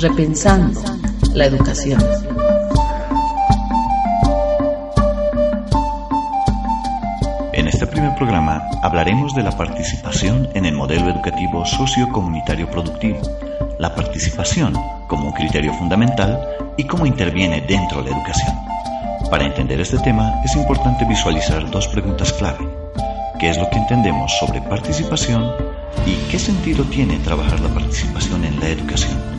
repensando la educación. En este primer programa hablaremos de la participación en el modelo educativo sociocomunitario productivo, la participación como un criterio fundamental y cómo interviene dentro de la educación. Para entender este tema es importante visualizar dos preguntas clave. ¿Qué es lo que entendemos sobre participación y qué sentido tiene trabajar la participación en la educación?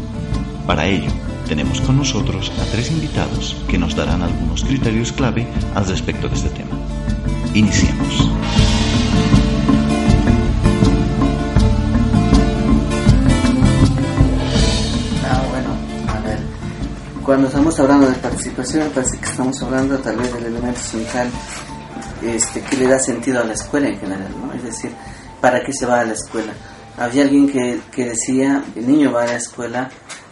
Para ello, tenemos con nosotros a tres invitados que nos darán algunos criterios clave al respecto de este tema. Iniciemos. Ah, bueno, a ver. Cuando estamos hablando de participación, parece que estamos hablando tal vez del elemento central este, que le da sentido a la escuela en general, ¿no? Es decir, ¿para qué se va a la escuela? Había alguien que, que decía, el niño va a la escuela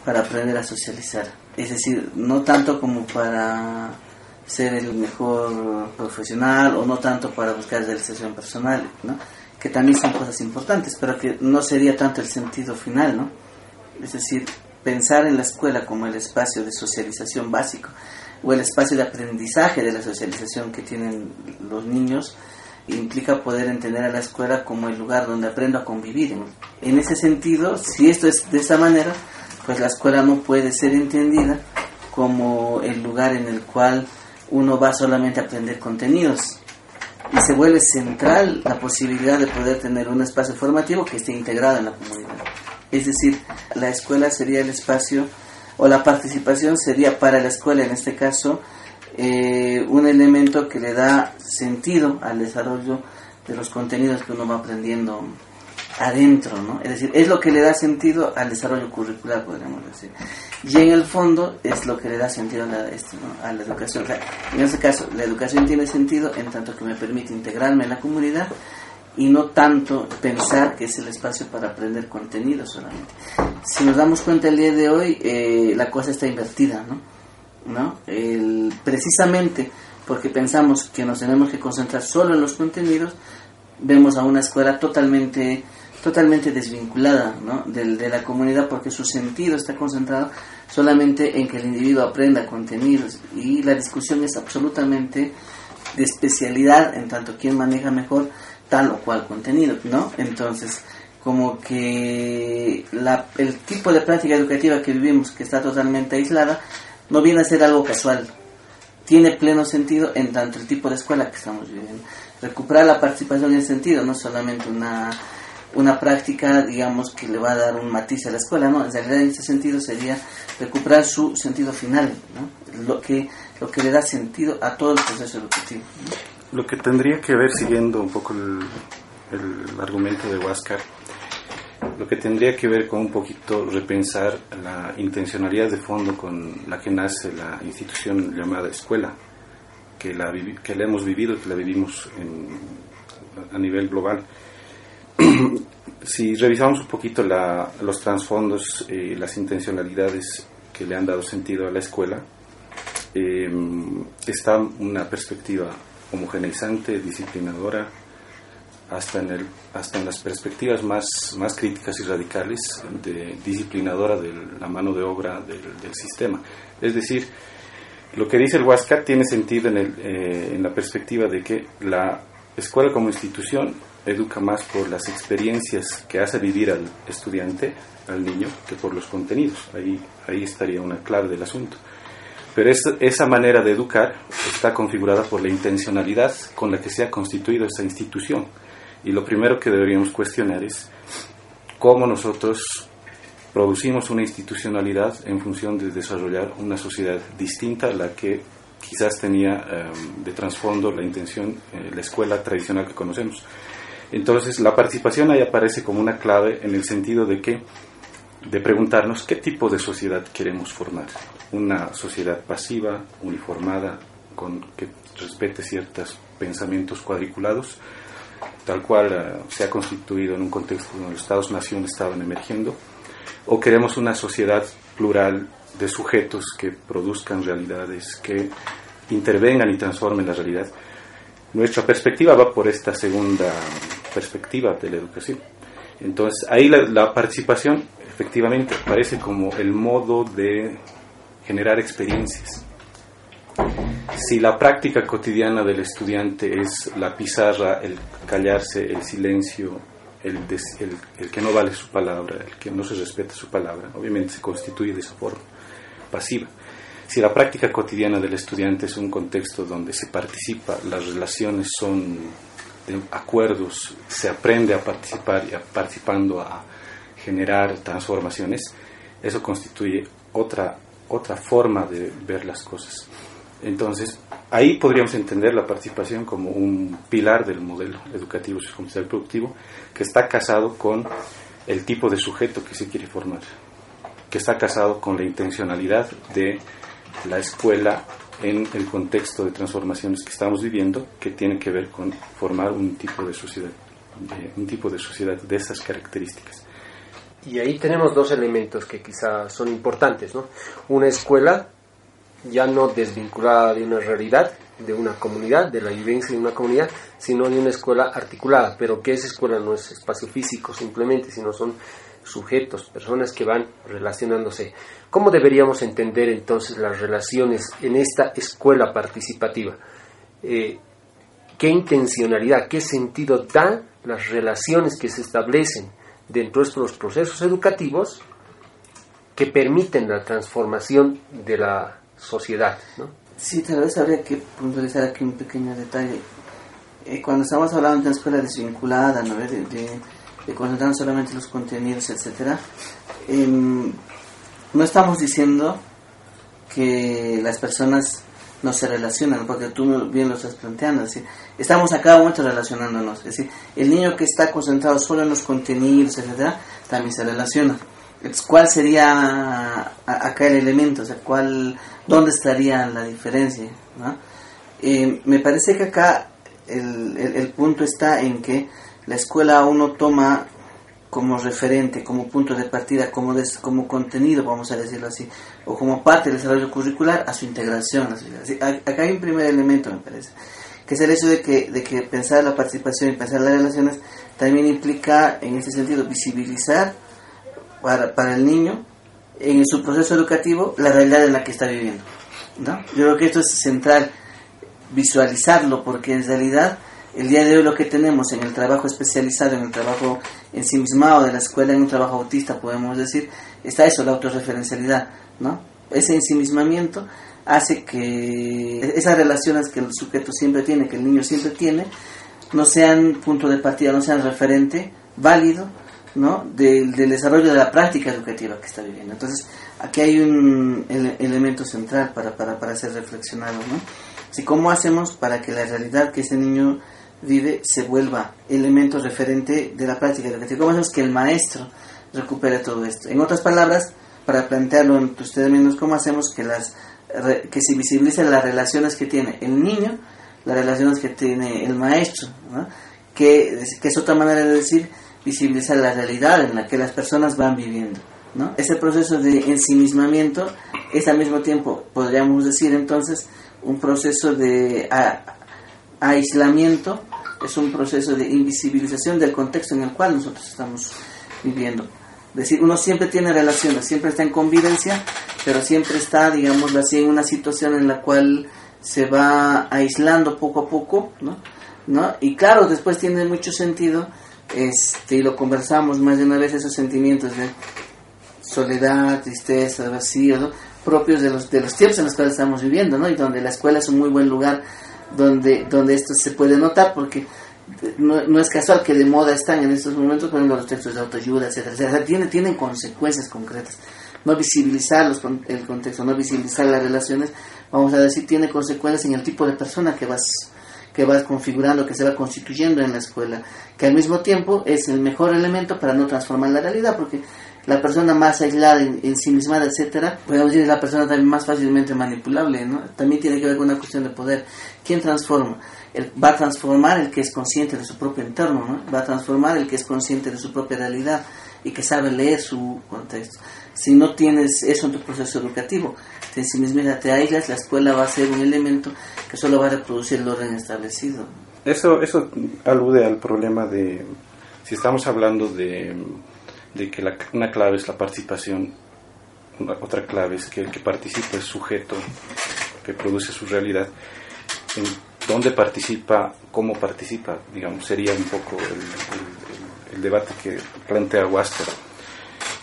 para aprender a socializar. Es decir, no tanto como para ser el mejor profesional o no tanto para buscar realización personal, ¿no? que también son cosas importantes, pero que no sería tanto el sentido final, ¿no? Es decir, pensar en la escuela como el espacio de socialización básico o el espacio de aprendizaje de la socialización que tienen los niños implica poder entender a la escuela como el lugar donde aprendo a convivir. En ese sentido, si esto es de esa manera, pues la escuela no puede ser entendida como el lugar en el cual uno va solamente a aprender contenidos y se vuelve central la posibilidad de poder tener un espacio formativo que esté integrado en la comunidad. Es decir, la escuela sería el espacio o la participación sería para la escuela en este caso eh, un elemento que le da sentido al desarrollo de los contenidos que uno va aprendiendo adentro, ¿no? Es decir, es lo que le da sentido al desarrollo curricular, podríamos decir. Y en el fondo es lo que le da sentido a la, este, ¿no? a la educación. O sea, en este caso, la educación tiene sentido en tanto que me permite integrarme en la comunidad y no tanto pensar que es el espacio para aprender contenido solamente. Si nos damos cuenta el día de hoy, eh, la cosa está invertida, ¿no? ¿No? El, precisamente porque pensamos que nos tenemos que concentrar solo en los contenidos, vemos a una escuela totalmente totalmente desvinculada ¿no? de, de, la comunidad porque su sentido está concentrado solamente en que el individuo aprenda contenidos y la discusión es absolutamente de especialidad en tanto quien maneja mejor tal o cual contenido, ¿no? Entonces, como que la, el tipo de práctica educativa que vivimos, que está totalmente aislada, no viene a ser algo casual, tiene pleno sentido en tanto el tipo de escuela que estamos viviendo. Recuperar la participación en sentido, no solamente una una práctica, digamos, que le va a dar un matiz a la escuela, ¿no? En realidad, en ese sentido, sería recuperar su sentido final, ¿no? Lo que, lo que le da sentido a todo el proceso educativo. Lo que tendría que ver, siguiendo un poco el, el argumento de Huáscar, lo que tendría que ver con un poquito repensar la intencionalidad de fondo con la que nace la institución llamada escuela, que la, que la hemos vivido, que la vivimos en, a nivel global si revisamos un poquito la, los trasfondos, eh, las intencionalidades que le han dado sentido a la escuela, eh, está una perspectiva homogeneizante, disciplinadora, hasta en, el, hasta en las perspectivas más, críticas y radicales, de, disciplinadora de la mano de obra del, sistema. Es decir, lo que dice el Huáscar tiene sentido en, el, eh, en la perspectiva de que la escuela como institución educa más por las experiencias que hace vivir al estudiante, al niño, que por los contenidos. Ahí, ahí estaría una clave del asunto. Pero esa, manera de educar está configurada por la intencionalidad con la que se ha constituido esa institución. Y lo primero que deberíamos cuestionar es cómo nosotros producimos una institucionalidad en función de desarrollar una sociedad distinta a la que quizás tenía um, de trasfondo la intención, eh, la escuela tradicional que conocemos. Entonces, la participación ahí aparece como una clave en el sentido de que de preguntarnos qué tipo de sociedad queremos formar. Una sociedad pasiva, uniformada, con que respete ciertos pensamientos cuadriculados, tal cual uh, se ha constituido en un contexto donde los Estados-nación estaban emergiendo, o queremos una sociedad plural de sujetos que produzcan realidades, que intervengan y transformen la realidad. Nuestra perspectiva va por esta segunda perspectiva de la educación. Entonces, ahí la, la participación efectivamente aparece como el modo de generar experiencias. Si la práctica cotidiana del estudiante es la pizarra, el callarse, el silencio, el, el, que no vale su palabra, el que no se respeta su palabra, obviamente se constituye de esa forma pasiva. Si la práctica cotidiana del estudiante es un contexto donde se participa, las relaciones son acuerdos, se aprende a participar y participando a generar transformaciones, eso constituye otra, otra forma de ver las cosas. Entonces, ahí podríamos entender la participación como un pilar del modelo educativo social productivo que está casado con el tipo de sujeto que se quiere formar, que está casado con la intencionalidad de la escuela en el contexto de transformaciones que estamos viviendo, que tiene que ver con formar un tipo de sociedad, un tipo de sociedad de esas características. Y ahí tenemos dos elementos que quizá son importantes, ¿no? Una escuela ya no desvinculada de una realidad, de una comunidad, de la vivencia de una comunidad, sino de una escuela articulada, pero que esa escuela no es espacio físico simplemente, sino son sujetos, personas que van relacionándose. ¿Cómo deberíamos entender entonces las relaciones en esta escuela participativa? Eh, ¿Qué intencionalidad, qué sentido dan las relaciones que se establecen dentro de estos procesos educativos que permiten la transformación de la sociedad? Sí, tal vez habría que puntualizar aquí un pequeño detalle. Eh, cuando estamos hablando de una escuela desvinculada, ¿no? de, de, de concentrar solamente los contenidos, etcétera, em, no estamos diciendo que las personas no se relacionan, porque tú bien lo estás planteando, es estamos a cada momento relacionándonos, es decir, el niño que está concentrado solo en los contenidos, etcétera, también se relaciona. ¿Cuál sería acá el elemento? O sea, ¿cuál, ¿dónde estaría la diferencia? Eh, me parece que acá el, el, punto está en que la escuela uno toma como referente, como punto de partida, como, como contenido, vamos a decirlo así, o como parte del desarrollo curricular a su integración. acá hay un primer elemento, me parece, que es el hecho de que, de que pensar la participación y pensar las relaciones también implica, en ese sentido, visibilizar para, para el niño en su proceso educativo la realidad en la que está viviendo. ¿no? Yo creo que esto es central, visualizarlo, porque en realidad el día de hoy lo que tenemos en el trabajo especializado, en el trabajo ensimismado de la escuela, en un trabajo autista, podemos decir, está eso, la autorreferencialidad, ¿no? Ese ensimismamiento hace que esas relaciones que el sujeto siempre tiene, que el niño siempre tiene, no sean punto de partida, no sean referente válido, ¿no? Del, desarrollo de la práctica educativa que está viviendo. Entonces, aquí hay un elemento central para, para, para ser reflexionado, ¿no? Si cómo hacemos para que la realidad que ese niño vive se vuelva elemento referente de la práctica educativa. ¿Cómo hacemos que el maestro recupere todo esto? En otras palabras, para plantearlo entre ustedes mismos, ¿cómo hacemos que, las, que se visibilicen las relaciones que tiene el niño, las relaciones que tiene el maestro? Que, que es otra manera de decir visibilizar la realidad en la que las personas van viviendo. ¿no? Ese proceso de ensimismamiento es al mismo tiempo, podríamos decir entonces, un proceso de aislamiento es un proceso de invisibilización del contexto en el cual nosotros estamos viviendo. Es decir, uno siempre tiene relaciones, siempre está en convivencia, pero siempre está, digamos así, en una situación en la cual se va aislando poco a poco, ¿no? ¿No? Y claro, después tiene mucho sentido, este, y lo conversamos más de una vez, esos sentimientos de soledad, tristeza, vacío, propios de los, de los tiempos en los cuales estamos viviendo, ¿no? Y donde la escuela es un muy buen lugar donde, donde esto se puede notar, porque no, no, es casual que de moda están en estos momentos poniendo los textos de autoayuda, etcétera, etcétera. tienen, tienen consecuencias concretas. No visibilizar los, el contexto, no visibilizar las relaciones, vamos a decir, tiene consecuencias en el tipo de persona que vas que vas configurando, que se va constituyendo en la escuela, que al mismo tiempo es el mejor elemento para no transformar la realidad, porque la persona más aislada, en, sí misma, etcétera, podemos decir es la persona también más fácilmente manipulable, ¿no? También tiene que ver con una cuestión de poder. ¿Quién transforma? El, va a transformar el que es consciente de su propio entorno, ¿no? Va a transformar el que es consciente de su propia realidad y que sabe leer su contexto. Si no tienes eso en tu proceso educativo, te sí misma te aíslas, la escuela va a ser un elemento que solo va a reproducir el orden establecido. Eso, eso alude al problema de, si estamos hablando de de que la- una clave es la participación, otra clave es que el que participa es sujeto que produce su realidad. En dónde participa, cómo participa, digamos, sería un poco el debate que plantea Huáscar.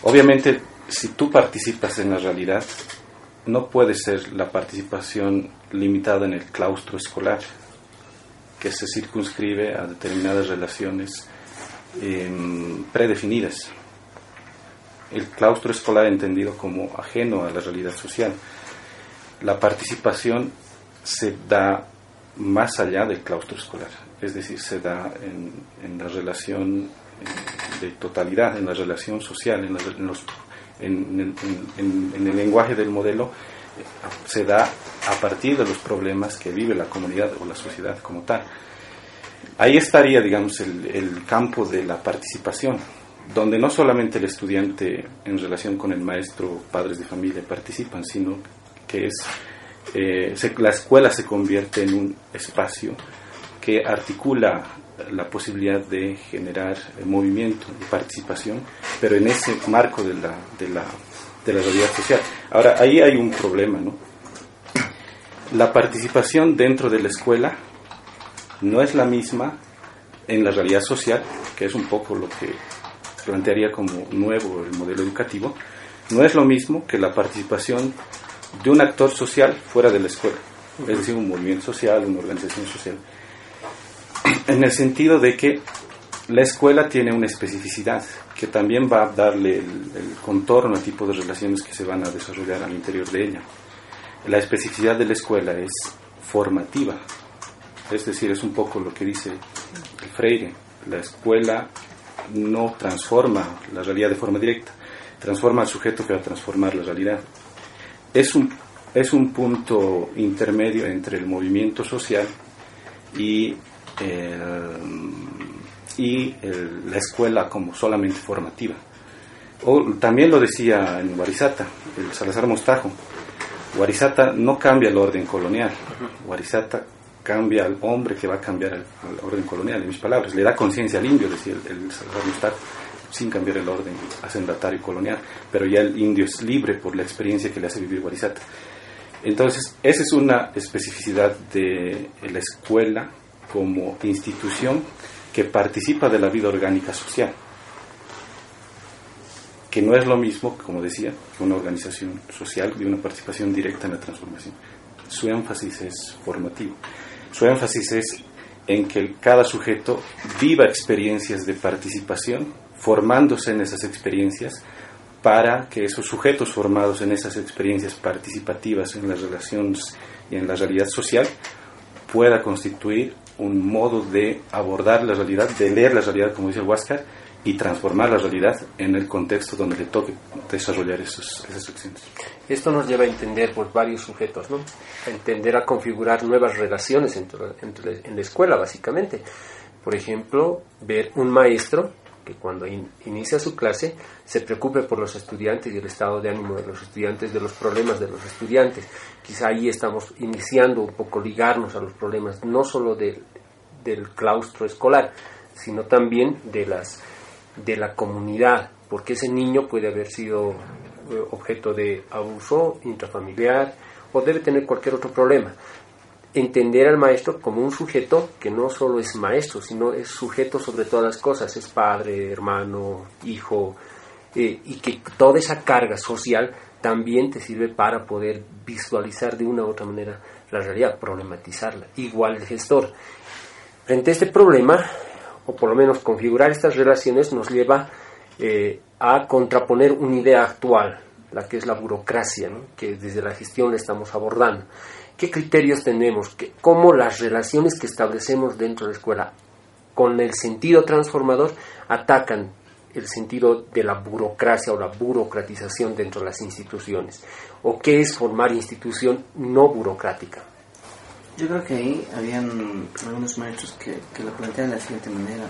Obviamente, si tú participas en la realidad, no puede ser la participación limitada en el claustro escolar, que se circunscribe a determinadas relaciones em, predefinidas. El claustro escolar entendido como ajeno a la realidad social. La participación se da más allá del claustro escolar, es decir, se da en, en la relación eh, de totalidad, en la relación social, en, la- en en- el lenguaje del modelo, eh, se da a partir de los problemas que vive la comunidad o la sociedad como tal. Ahí estaría, digamos, el campo de la participación, donde no solamente el estudiante en relación con el maestro, padres de familia participan, sino que es eh, la escuela se convierte en un espacio que articula la posibilidad de generar eh, movimiento y participación, pero en ese marco de la, de la, de la realidad social. Ahora, ahí hay un problema, ¿no? La participación dentro de la escuela no es la misma en la realidad social, que es un poco lo que plantearía como nuevo el modelo educativo, no es lo mismo que la participación de un actor social fuera de la escuela, es decir, un movimiento social, una organización social, en el sentido de que la escuela tiene una especificidad que también va a darle el, el contorno al tipo de relaciones que se van a desarrollar al interior de ella. La especificidad de la escuela es formativa, es decir, es un poco lo que dice el Freire, la escuela no transforma la realidad de forma directa, transforma al sujeto que va a transformar la realidad. Es un, es un punto intermedio entre el movimiento social y, y la escuela como solamente formativa. O, también lo decía en Guarizata, el Salazar Mostajo, Guarizata no cambia el orden colonial, Guarizata cambia al hombre que va a cambiar el, el orden colonial, en mis palabras, le da conciencia al indio, decía el, el Salazar sin cambiar el orden hacendatario colonial, pero ya el indio es libre por la experiencia que le hace vivir Guarizata. Entonces, esa es una especificidad de la escuela como institución que participa de la vida orgánica social, que no es lo mismo, como decía, que una organización social y una participación directa en la transformación. Su énfasis es formativo. Su énfasis es en que cada sujeto viva experiencias de participación, formándose en esas experiencias, para que esos sujetos formados en esas experiencias participativas en las relaciones y en la realidad social pueda constituir un modo de abordar la realidad, de leer la realidad, como dice Huáscar, y transformar la realidad en el contexto donde le toque desarrollar esos, esas acciones. Esto nos lleva a entender pues, varios sujetos, ¿no? A entender, a configurar nuevas relaciones entre- en la escuela, básicamente. Por ejemplo, ver un maestro que cuando in- inicia su clase se preocupe por los estudiantes y el estado de ánimo de los estudiantes, de los problemas de los estudiantes. Quizá ahí estamos iniciando un poco ligarnos a los problemas, no solo del, del claustro escolar, sino también de las de la comunidad, porque ese niño puede haber sido eh, objeto de abuso intrafamiliar o debe tener cualquier otro problema. Entender al maestro como un sujeto que no solo es maestro, sino es sujeto sobre todas las cosas, es padre, hermano, hijo, eh, y que toda esa carga social también te sirve para poder visualizar de una u otra manera la realidad, problematizarla. Igual el gestor. Frente a este problema, o por lo menos configurar estas relaciones, nos lleva eh, a contraponer una idea actual, la que es la burocracia, que desde la gestión la estamos abordando. ¿Qué criterios tenemos? ¿Qué- ¿Cómo las relaciones que establecemos dentro de la escuela con el sentido transformador atacan el sentido de la burocracia o la burocratización dentro de las instituciones? ¿O qué es formar institución no burocrática? Yo creo que ahí habían algunos maestros que, que lo plantean de la siguiente manera.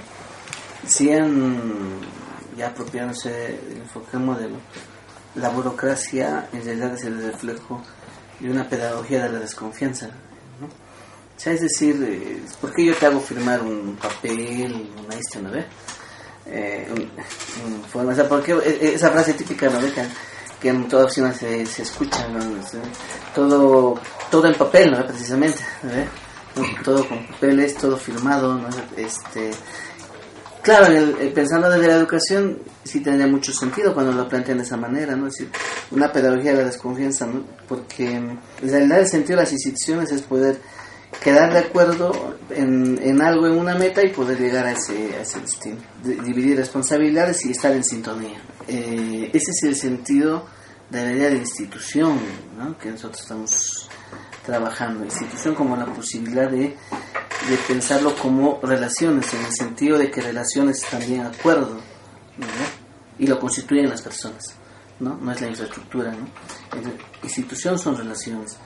Si han ya apropiándose del enfoque modelo, la burocracia en realidad es el reflejo de una pedagogía de la desconfianza. ¿no? O sea, es decir, eh, ¿por qué yo te hago firmar un papel, una este, ¿no ve? Eh. O sea, porque e- e- esa frase típica, ¿no? Que, que en toda oficina se, se escucha, ¿no? Sea, todo, todo en papel, ¿no? Precisamente. ¿no? Todo con papeles, todo firmado, ¿no? Este, claro, el- el pensando desde la educación, sí tendría mucho sentido cuando lo plantean de esa manera, ¿no? Es decir, una pedagogía de la desconfianza, ¿no? Porque en realidad el sentido de las instituciones es poder quedar de acuerdo en, en algo, en una meta y poder llegar a ese, a ese destino. Dividir responsabilidades y estar en sintonía. Eh, ese es el sentido de la idea de institución ¿no? que nosotros estamos trabajando. Institución como la posibilidad de, de pensarlo como relaciones, en el sentido de que relaciones es también acuerdo ¿no? y lo constituyen las personas. ¿no? no es la infraestructura. ¿no? Institución son relaciones.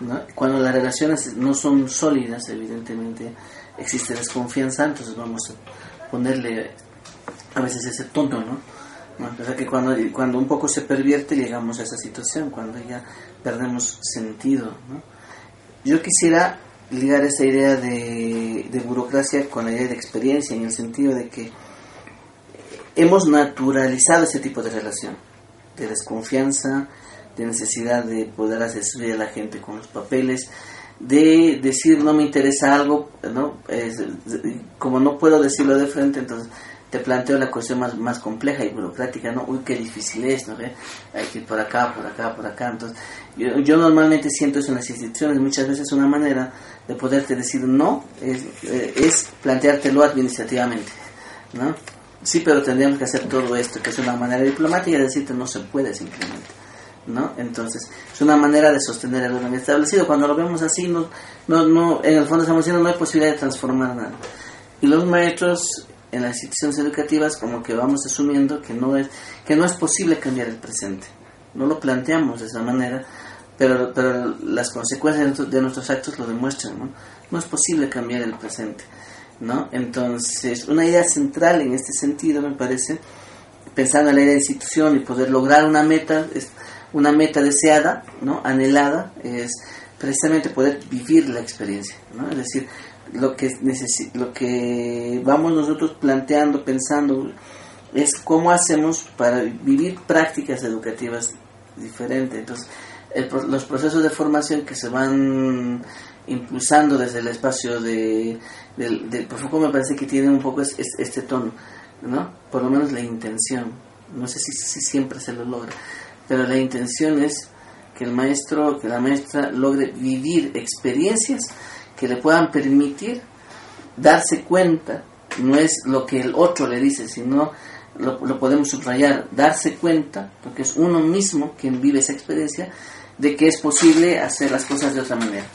¿no? Cuando las relaciones no son sólidas, evidentemente existe desconfianza, entonces vamos a ponerle a veces ese tono, ¿no? ¿No? O sea que cuando, cuando un poco se pervierte llegamos a esa situación, cuando ya perdemos sentido, ¿no? Yo quisiera ligar esa idea de, de burocracia con la idea de experiencia, en el sentido de que hemos naturalizado ese tipo de relación, de desconfianza, de necesidad de poder subir a la gente con los papeles, de decir no me interesa algo, ¿no? Como no puedo decirlo de frente, entonces te planteo la cuestión más, más compleja y burocrática, ¿no? Uy, qué difícil es, ¿no? ¿Ve? Hay que ir por acá, por acá, por acá. Entonces, yo, yo normalmente siento eso en las instituciones, muchas veces una manera de poderte decir no es, eh, es planteártelo administrativamente, ¿no? Sí, pero tendríamos que hacer todo esto, que es una manera diplomática de decirte no se puede simplemente. ¿no? Entonces, es una manera de sostener el orden establecido. Cuando lo vemos así, no, no, no, en el fondo estamos diciendo no hay posibilidad de transformar nada. Y los maestros en las instituciones educativas como que vamos asumiendo que no es, que no es posible cambiar el presente. No lo planteamos de esa manera, pero, pero las consecuencias de nuestros, actos lo demuestran, ¿no? No es posible cambiar el presente, ¿no? Entonces, una idea central en este sentido, me parece, pensando en la idea de institución y poder lograr una meta, es una meta deseada, ¿no? anhelada, es precisamente poder vivir la experiencia, ¿no? es decir, lo que, necesi lo que vamos nosotros planteando, pensando, es cómo hacemos para vivir prácticas educativas diferentes. Entonces, el, los procesos de formación que se van impulsando desde el espacio de, del, del Foucault me parece que tiene un poco es, este tono, ¿no? Por lo menos la intención. No sé si, si siempre se lo logra, pero la intención es que el maestro, que la maestra logre vivir experiencias que le puedan permitir darse cuenta, no es lo que el otro le dice, sino lo, lo podemos subrayar, darse cuenta, porque es uno mismo quien vive esa experiencia, de que es posible hacer las cosas de otra manera,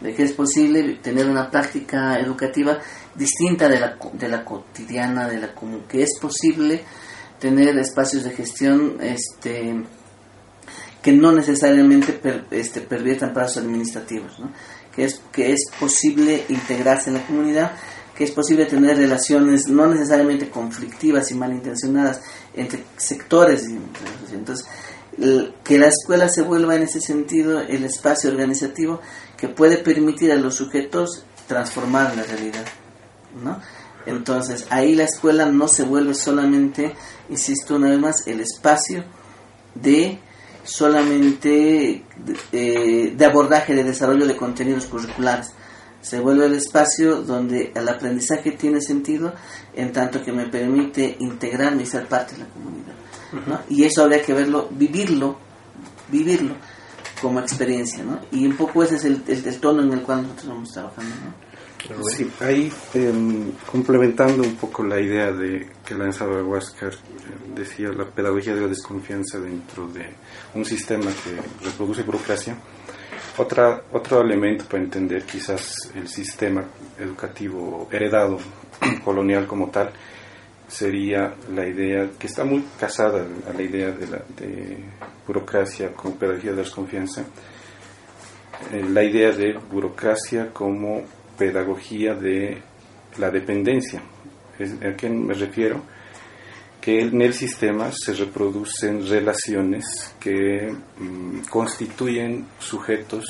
de que es posible tener una práctica educativa distinta de la, de la cotidiana, de la común, que es posible tener espacios de gestión este, que no necesariamente per, este, perviertan pasos administrativos, ¿no? que, es, que es posible integrarse en la comunidad, que es posible tener relaciones no necesariamente conflictivas y malintencionadas entre sectores. Entonces, que la escuela se vuelva en ese sentido el espacio organizativo que puede permitir a los sujetos transformar la realidad. ¿no? Entonces, ahí la escuela no se vuelve solamente, insisto una vez más, el espacio de solamente de, de, abordaje, de desarrollo de contenidos curriculares. Se vuelve el espacio donde el aprendizaje tiene sentido en tanto que me permite integrarme y ser parte de la comunidad. ¿no? Y eso habría que verlo, vivirlo, vivirlo como experiencia. ¿no? Y un poco ese es el, el, el tono en el cual nosotros vamos trabajando. ¿no? Sí, ahí eh, complementando un poco la idea de que lanzaba Huáscar, eh, decía la pedagogía de la desconfianza dentro de un sistema que reproduce burocracia. Otra, otro elemento para entender quizás el sistema educativo heredado colonial como tal sería la idea que está muy casada a la idea de, la, de burocracia como pedagogía de la desconfianza, eh, la idea de burocracia como pedagogía de la dependencia. ¿A qué me refiero? Que en el sistema se reproducen relaciones que mmm, constituyen sujetos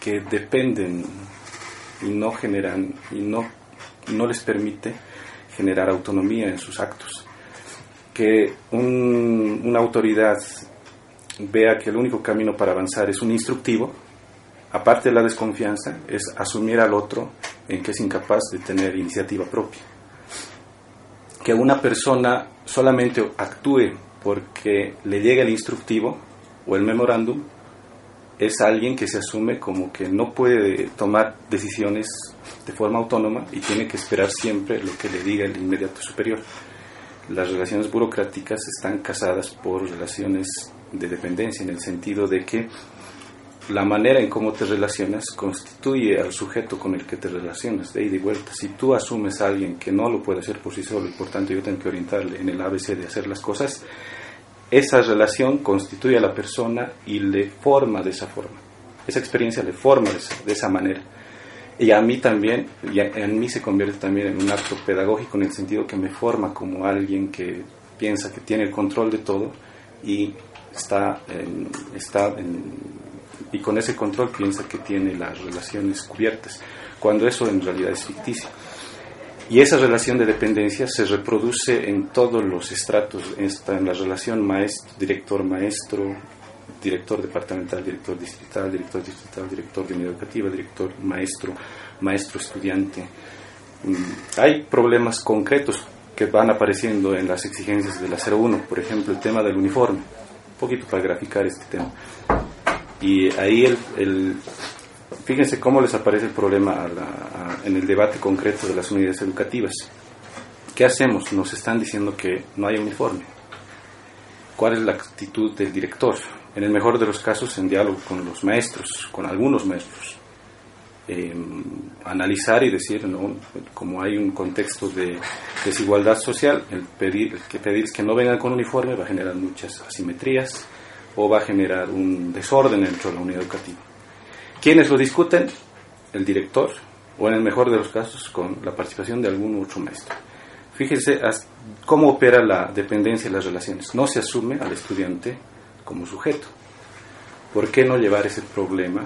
que dependen y no generan y no, no les permite generar autonomía en sus actos. que una autoridad vea que el único camino para avanzar es un instructivo, aparte de la desconfianza, es asumir al otro en que es incapaz de tener iniciativa propia. Que una persona solamente actúe porque le llega el instructivo o el memorándum es alguien que se asume como que no puede tomar decisiones de forma autónoma y tiene que esperar siempre lo que le diga el inmediato superior. Las relaciones burocráticas están casadas por relaciones de dependencia en el sentido de que la manera en cómo te relacionas constituye al sujeto con el que te relacionas, de ida y vuelta. Si tú asumes a alguien que no lo puede hacer por sí solo y por tanto yo tengo que orientarle en el ABC de hacer las cosas, esa relación constituye a la persona y le forma de esa forma. Esa experiencia le forma de esa, manera. Y a mí también, y en mí se convierte también en un acto pedagógico en el sentido que me forma como alguien que piensa que tiene el control de todo y está, está y con ese control piensa que tiene las relaciones cubiertas, cuando eso en realidad es ficticio. Y esa relación de dependencia se reproduce en todos los estratos, está en la relación maestro, director-maestro, director departamental, director distrital, director distrital, director de unidad educativa, director maestro, maestro-estudiante. Mm, hay problemas concretos que van apareciendo en las exigencias de la 01, por ejemplo, el tema del uniforme, un poquito para graficar este tema. Y ahí el, el fíjense cómo les aparece el problema en el debate concreto de las unidades educativas. ¿Qué hacemos? Nos están diciendo que no hay uniforme. ¿Cuál es la actitud del director? En el mejor de los casos, en diálogo con los maestros, con algunos maestros. Em, analizar y decir, ¿no? como hay un contexto de desigualdad social, el, pedir, el que pedir que no vengan con uniforme va a generar muchas asimetrías o va a generar un desorden dentro de la unidad educativa. ¿Quiénes lo discuten? El director, o en el mejor de los casos, con la participación de algún otro maestro. Fíjense cómo opera la dependencia y las relaciones. No se asume al estudiante como sujeto. ¿Por qué no llevar ese problema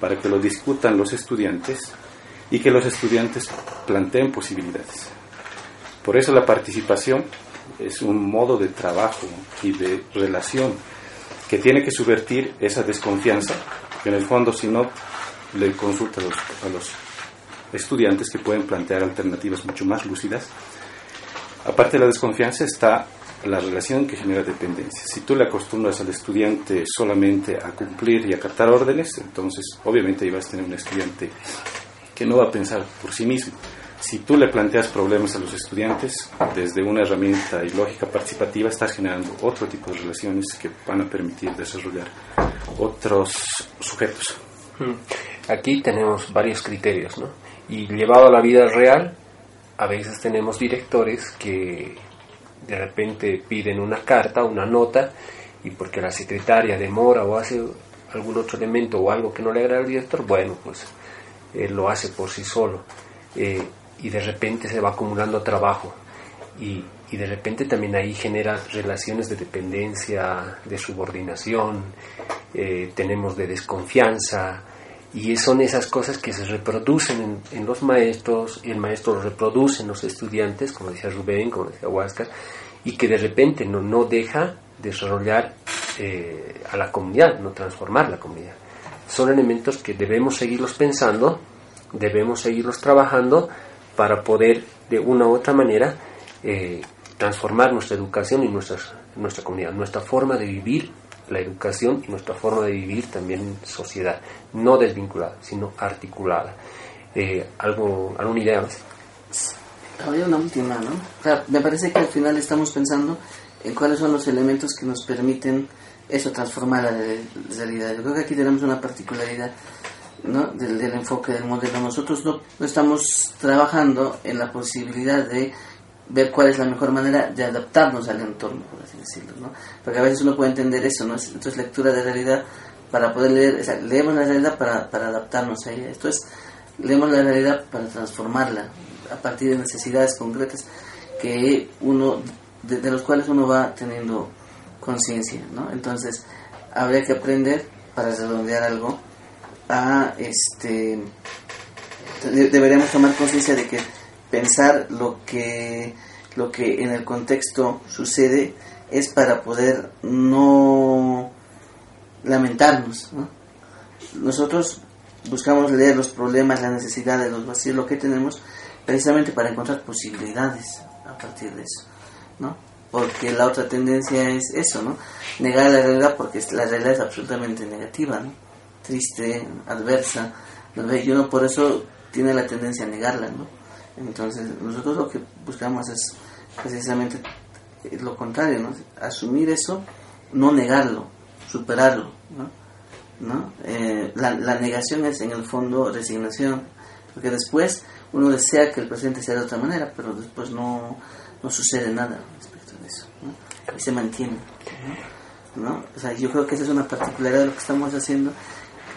para que lo discutan los estudiantes y que los estudiantes planteen posibilidades? Por eso la participación es un modo de trabajo y de relación que tiene que subvertir esa desconfianza, que en el fondo si no le consulta a los, estudiantes que pueden plantear alternativas mucho más lúcidas. Aparte de la desconfianza está la relación que genera dependencia. Si tú le acostumbras al estudiante solamente a cumplir y a captar órdenes, entonces obviamente ahí vas a tener un estudiante que no va a pensar por sí mismo. Si tú le planteas problemas a los estudiantes, desde una herramienta y lógica participativa estás generando otro tipo de relaciones que van a permitir desarrollar otros sujetos. Hmm. Aquí tenemos varios criterios, ¿no? Y llevado a la vida real, a veces tenemos directores que de repente piden una carta, una nota, y porque la secretaria demora o hace algún otro elemento o algo que no le agrada al director, bueno, pues lo hace por sí solo. Eh, y de repente se va acumulando trabajo y, y, de repente también ahí genera relaciones de dependencia, de subordinación, eh, tenemos de desconfianza y son esas cosas que se reproducen en, los maestros y el maestro lo reproduce en los estudiantes, como decía Rubén, como decía Huáscar, y que de repente no, no deja desarrollar eh, a la comunidad, no transformar la comunidad. Son elementos que debemos seguirlos pensando, debemos seguirlos trabajando, para poder de una u otra manera eh, transformar nuestra educación y nuestra, nuestra comunidad, nuestra forma de vivir la educación y nuestra forma de vivir también sociedad, no desvinculada, sino articulada. Eh, ¿algo, ¿Alguna idea más? Había una última, ¿no? me parece que al final estamos pensando en cuáles son los elementos que nos permiten eso, transformar la realidad. Yo creo que aquí tenemos una particularidad ¿no? del, enfoque del modelo. Nosotros no, estamos trabajando en la posibilidad de ver cuál es la mejor manera de adaptarnos al entorno, por así decirlo, ¿no? Porque a veces uno puede entender eso, ¿no? Entonces lectura de realidad para poder leer, leemos la realidad para, para adaptarnos a ella. Esto es, leemos la realidad para transformarla a partir de necesidades concretas que uno, de los cuales uno va teniendo conciencia, ¿no? Entonces, habría que aprender para redondear algo a este deberíamos tomar conciencia de que pensar lo que lo que en el contexto sucede es para poder no lamentarnos. Nosotros buscamos leer los problemas, las necesidades, los vacíos, lo que tenemos, precisamente para encontrar posibilidades a partir de eso. ¿no? Porque la otra tendencia es eso, ¿no? Negar la realidad porque la realidad es absolutamente negativa, ¿no? Triste, adversa, y uno por eso tiene la tendencia a negarla, ¿no? Entonces, nosotros lo que buscamos es precisamente lo contrario, ¿no? Asumir eso, no negarlo, superarlo, ¿no? Eh, la, la, negación es en el fondo resignación, porque después uno desea que el presente sea de otra manera, pero después no, no sucede nada respecto de eso, y se mantiene. ¿no? O sea, yo creo que esa es una particularidad de lo que estamos haciendo,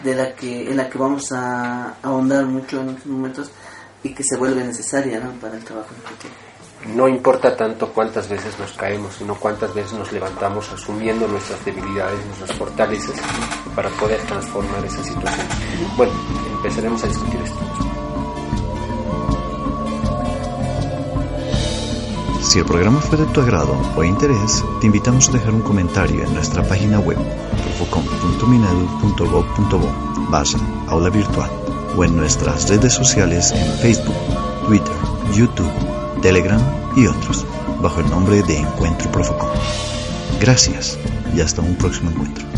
de la que, en la que vamos a ahondar mucho en estos momentos y que se vuelve necesaria para el trabajo no importa tanto cuántas veces nos caemos, sino cuántas veces nos levantamos asumiendo nuestras debilidades, nuestras fortalezas, para poder transformar esa situación. Bueno, empezaremos a discutir esto. Si el programa fue de tu agrado o interés, te invitamos a dejar un comentario en nuestra página web profocom.minedu.gov.bo barra aula virtual o en nuestras redes sociales en Facebook, Twitter, YouTube Telegram y otros, bajo el nombre de Encuentro Profocom. Gracias y hasta un próximo encuentro.